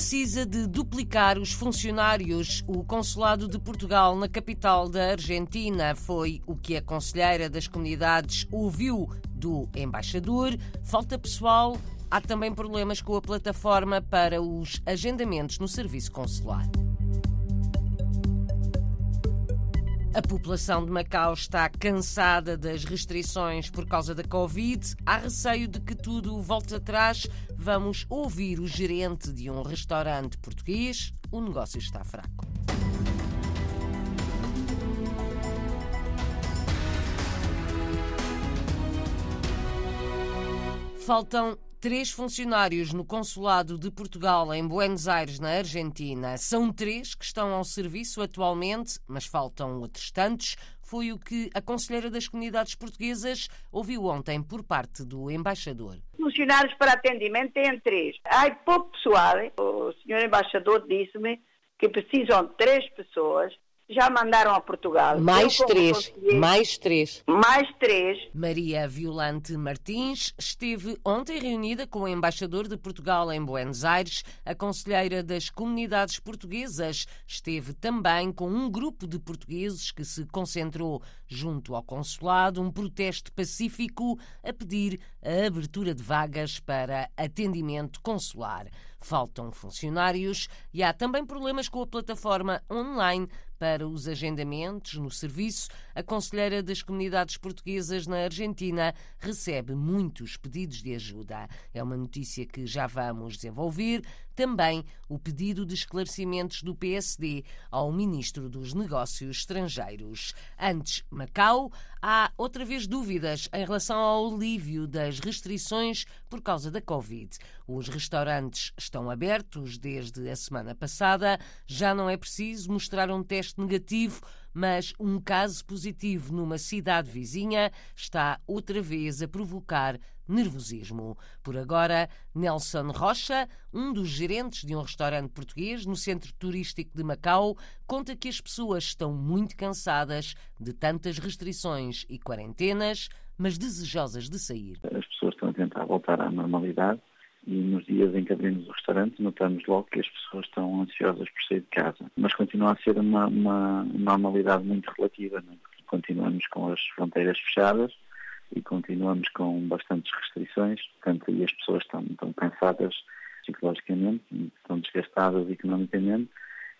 precisa de duplicar os funcionários. O Consulado de Portugal na capital da Argentina foi o que a Conselheira das Comunidades ouviu do embaixador. Falta pessoal. Há também problemas com a plataforma para os agendamentos no serviço consular. A população de Macau está cansada das restrições por causa da Covid. Há receio de que tudo volte atrás. Vamos ouvir o gerente de um restaurante português. O negócio está fraco. Faltam três funcionários no Consulado de Portugal em Buenos Aires, na Argentina. São três que estão ao serviço atualmente, mas faltam outros tantos. Foi o que a Conselheira das Comunidades Portuguesas ouviu ontem por parte do embaixador. Funcionários para atendimento têm três. Há pouco pessoal. O senhor embaixador disse-me que precisam de três pessoas já mandaram a Portugal. Mais três. Mais três. Mais três. Maria Violante Martins esteve ontem reunida com o embaixador de Portugal em Buenos Aires. A conselheira das comunidades portuguesas esteve também com um grupo de portugueses que se concentrou junto ao consulado, um protesto pacífico a pedir a abertura de vagas para atendimento consular. Faltam funcionários e há também problemas com a plataforma online para os agendamentos no serviço, a Conselheira das Comunidades Portuguesas na Argentina recebe muitos pedidos de ajuda. É uma notícia que já vamos desenvolver. Também o pedido de esclarecimentos do PSD ao Ministro dos Negócios Estrangeiros. Antes, Macau, há outra vez dúvidas em relação ao alívio das restrições por causa da Covid. Os restaurantes estão abertos desde a semana passada, já não é preciso mostrar um teste negativo mas um caso positivo numa cidade vizinha está outra vez a provocar nervosismo. Por agora, Nelson Rocha, um dos gerentes de um restaurante português no centro turístico de Macau, conta que as pessoas estão muito cansadas de tantas restrições e quarentenas, mas desejosas de sair. As pessoas estão a tentar voltar à normalidade e nos dias em que abrimos o restaurante notamos logo que as pessoas estão ansiosas por sair de casa. Mas continua a ser uma, uma normalidade muito relativa, né? continuamos com as fronteiras fechadas e continuamos com bastantes restrições, portanto, e as pessoas estão, estão cansadas psicologicamente, estão desgastadas economicamente.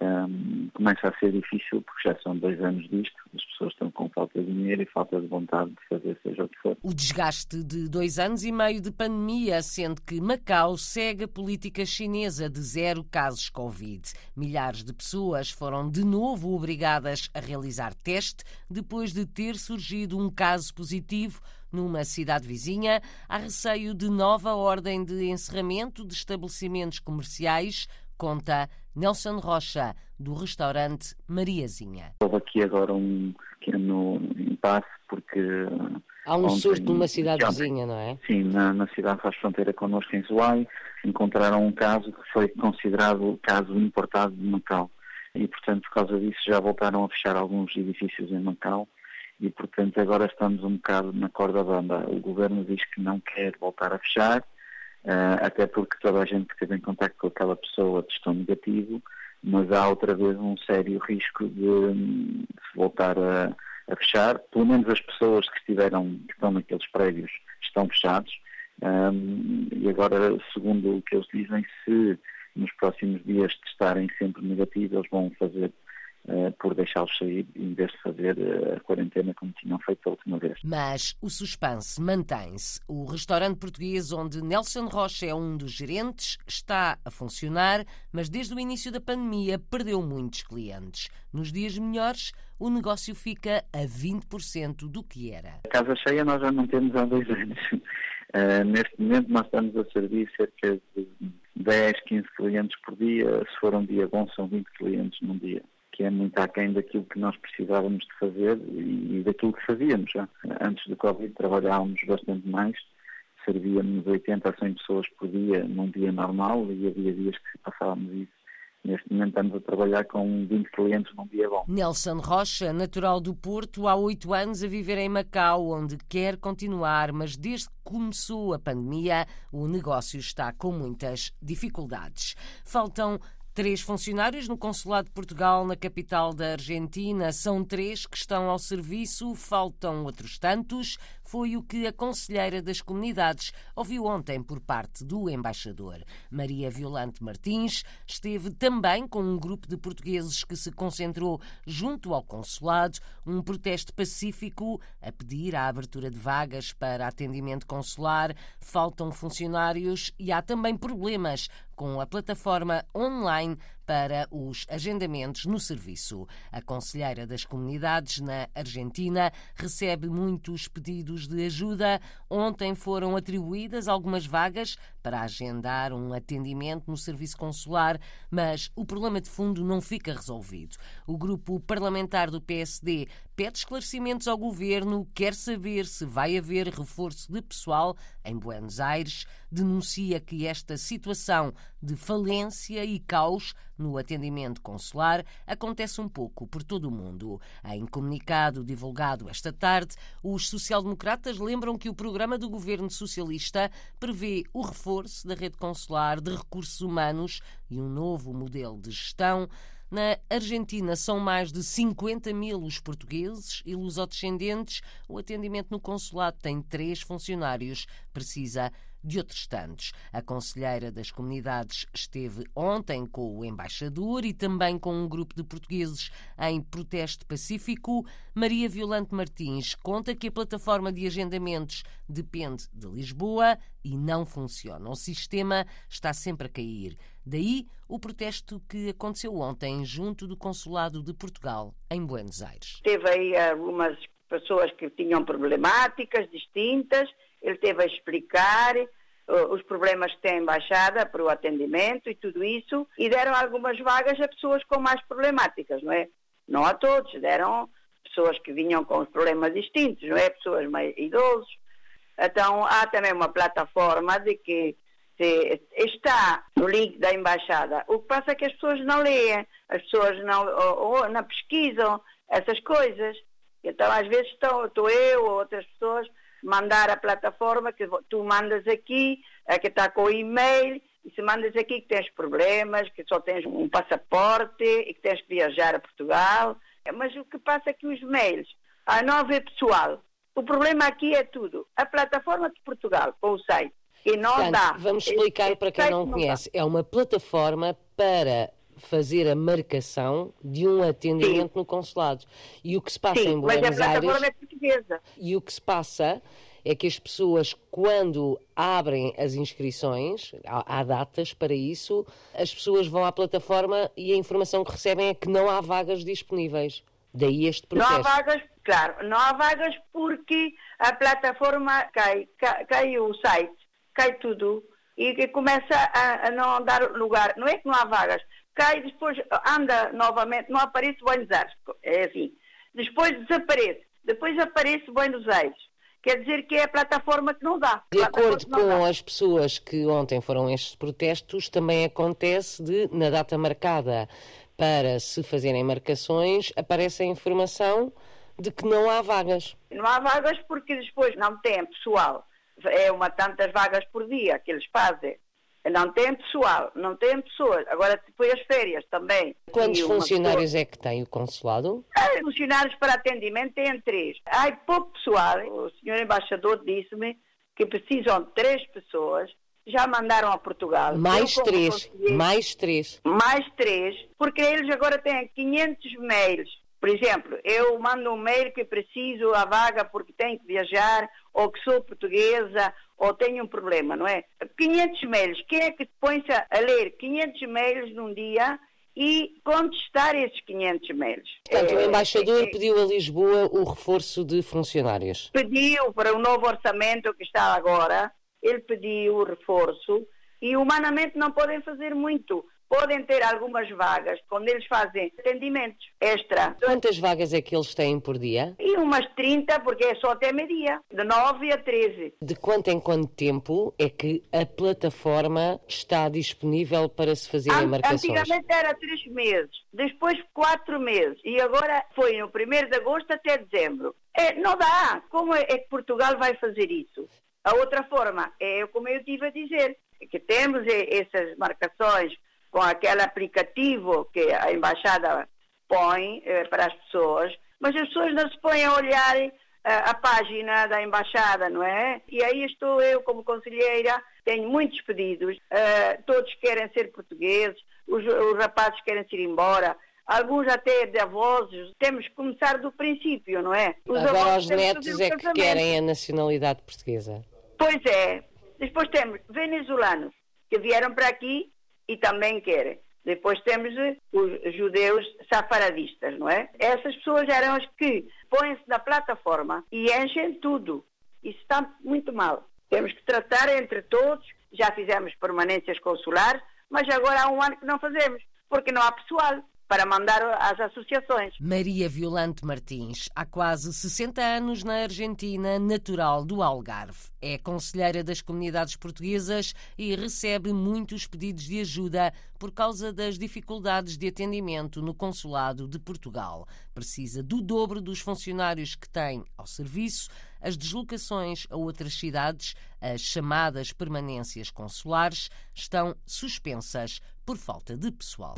Um, começa a ser difícil porque já são dois anos disto, pessoas estão com falta de dinheiro e falta de vontade de fazer seja o que for. O desgaste de dois anos e meio de pandemia, sendo que Macau segue a política chinesa de zero casos Covid. Milhares de pessoas foram de novo obrigadas a realizar teste depois de ter surgido um caso positivo numa cidade vizinha, há receio de nova ordem de encerramento de estabelecimentos comerciais, conta Nelson Rocha, do restaurante Mariazinha. Houve aqui agora um pequeno impasse porque. Há um ontem, susto numa cidade ontem, vizinha, não é? Sim, na, na cidade faz fronteira connosco em Zuai, encontraram um caso que foi considerado caso importado de Macau. E, portanto, por causa disso, já voltaram a fechar alguns edifícios em Macau e, portanto, agora estamos um bocado na corda bamba. O governo diz que não quer voltar a fechar, uh, até porque toda a gente que esteve em contato com aquela pessoa testou negativo, mas há outra vez um sério risco de, de se voltar a, a, fechar. Pelo menos as pessoas que estiveram, que estão naqueles prédios, estão fechados. Um, e agora, segundo o que eles dizem, se nos próximos dias testarem sempre negativo, eles vão fazer por deixá-los sair em vez de fazer uh, a quarentena como tinham feito a última vez. Mas o suspense mantém-se. O restaurante português onde Nelson Rocha é um dos gerentes está a funcionar, mas desde o início da pandemia perdeu muitos clientes. Nos dias melhores, o negócio fica a 20% do que era. A casa cheia nós já não temos há dois anos. Uh, neste momento nós estamos a servir cerca de 10, 15 clientes por dia. Se for um dia bom, são 20 clientes num dia que é muito aquém daquilo que nós precisávamos de fazer e daquilo que fazíamos já. Antes do Covid trabalhávamos bastante mais, servíamos 80 a 100 pessoas por dia num dia normal e havia dias que passávamos isso Neste momento estamos a trabalhar com 20 clientes num dia bom. Nelson Rocha, natural do Porto, há oito anos a viver em Macau, onde quer continuar, mas desde que começou a pandemia, o negócio está com muitas dificuldades. Faltam Três funcionários no Consulado de Portugal, na capital da Argentina. São três que estão ao serviço, faltam outros tantos. Foi o que a Conselheira das Comunidades ouviu ontem por parte do embaixador. Maria Violante Martins esteve também com um grupo de portugueses que se concentrou junto ao consulado, um protesto pacífico a pedir a abertura de vagas para atendimento consular. Faltam funcionários e há também problemas com a plataforma online para os agendamentos no serviço. A Conselheira das Comunidades na Argentina recebe muitos pedidos de ajuda. Ontem foram atribuídas algumas vagas para agendar um atendimento no serviço consular, mas o problema de fundo não fica resolvido. O grupo parlamentar do PSD pede esclarecimentos ao governo, quer saber se vai haver reforço de pessoal em Buenos Aires, denuncia que esta situação de falência e caos no atendimento consular acontece um pouco por todo o mundo. Em comunicado divulgado esta tarde, os social-democratas lembram que o programa do governo socialista prevê o reforço da rede consular de recursos humanos e um novo modelo de gestão. Na Argentina são mais de 50 mil os portugueses e lusodescendentes. O atendimento no consulado tem três funcionários. Precisa de outros tantos. A Conselheira das Comunidades esteve ontem com o embaixador e também com um grupo de portugueses em protesto pacífico. Maria Violante Martins conta que a plataforma de agendamentos depende de Lisboa e não funciona. O sistema está sempre a cair. Daí o protesto que aconteceu ontem junto do Consulado de Portugal em Buenos Aires. Teve aí algumas pessoas que tinham problemáticas distintas ele teve a explicar os problemas que tem a embaixada para o atendimento e tudo isso, e deram algumas vagas a pessoas com mais problemáticas, não é? Não a todos, deram pessoas que vinham com problemas distintos, não é? Pessoas mais idosos. Então, há também uma plataforma de que está no link da embaixada. O que passa é que as pessoas não leem, as pessoas não, ou, ou não pesquisam essas coisas. Então, às vezes, estou, estou eu ou outras pessoas mandar a plataforma que tu mandas aqui, é que está com o e-mail, e se mandas aqui que tens problemas, que só tens um passaporte e que tens que viajar a Portugal. Mas o que passa é que os mails, a não haver pessoal. O problema aqui é tudo. A plataforma de Portugal, com o site, e não Portanto, dá. Vamos explicar para quem não conhece. É uma plataforma para fazer a marcação de um atendimento Sim. no consulado. E o que se passa Sim, em Buenos Aires. É portuguesa. E o que se passa é que as pessoas, quando abrem as inscrições, há, há, datas para isso, as pessoas vão à plataforma e a informação que recebem é que não há vagas disponíveis. Daí este processo. Não há vagas, claro, não há vagas porque a plataforma cai, cai, cai o site, cai tudo e começa a, a não dar lugar. Não é que não há vagas, cai e depois anda novamente, não aparece Buenos Aires, é assim. Depois desaparece, depois aparece Buenos Aires. Quer dizer que é a plataforma que não dá. De acordo com dá. as pessoas que ontem foram estes protestos, também acontece de, na data marcada para se fazerem marcações, aparece a informação de que não há vagas. Não há vagas porque depois não tem pessoal. É uma tantas vagas por dia que eles fazem. Não tem pessoal, não tem pessoas. Agora, depois as férias também. Quantos funcionários pessoa... é que tem o consulado? Ah, funcionários para atendimento tem três. Há pouco pessoal. O senhor embaixador disse-me que precisam de três pessoas. Já mandaram a Portugal. Mais Eu, três. Mais três. Mais três. Porque eles agora têm 500 mails. Por exemplo, eu mando um mail que preciso a vaga porque tenho que viajar, ou que sou portuguesa, ou tenho um problema, não é? 500 mails, quem é que põe-se a ler 500 mails num dia e contestar esses 500 mails? Portanto, é, o embaixador é, pediu a Lisboa o reforço de funcionários. Pediu para o novo orçamento que está agora, ele pediu o reforço e humanamente não podem fazer muito, podem ter algumas vagas quando eles fazem atendimentos extra. Quantas vagas é que eles têm por dia? E umas 30, porque é só até meio-dia, de 9 a 13. De quanto em quanto tempo é que a plataforma está disponível para se fazer An marcações? Antigamente era 3 meses, depois 4 meses, e agora foi no 1 de agosto até dezembro. É, não dá. Como é, é que Portugal vai fazer isso? A outra forma é como eu estive a dizer, que temos essas marcações com aquele aplicativo que a embaixada põe eh, para as pessoas, mas as pessoas não se põem a olhar eh, a página da embaixada, não é? E aí estou eu como conselheira, tenho muitos pedidos, eh, todos querem ser portugueses, os, os rapazes querem se ir embora, alguns até de avós, temos que começar do princípio, não é? Os Agora os netos é que querem a nacionalidade portuguesa. Pois é. Depois temos venezuelanos que vieram para aqui e também querem. Depois temos os judeus safaradistas, não é? Essas pessoas eram as que põem-se na plataforma e enchem tudo. Isso está muito mal. Temos que tratar entre todos. Já fizemos permanências consulares, mas agora há um ano que não fazemos, porque não há pessoal para mandar às associações. Maria Violante Martins, há quase 60 anos na Argentina, natural do Algarve. É conselheira das comunidades portuguesas e recebe muitos pedidos de ajuda por causa das dificuldades de atendimento no consulado de Portugal. Precisa do dobro dos funcionários que tem ao serviço, as deslocações a outras cidades, as chamadas permanências consulares, estão suspensas por falta de pessoal.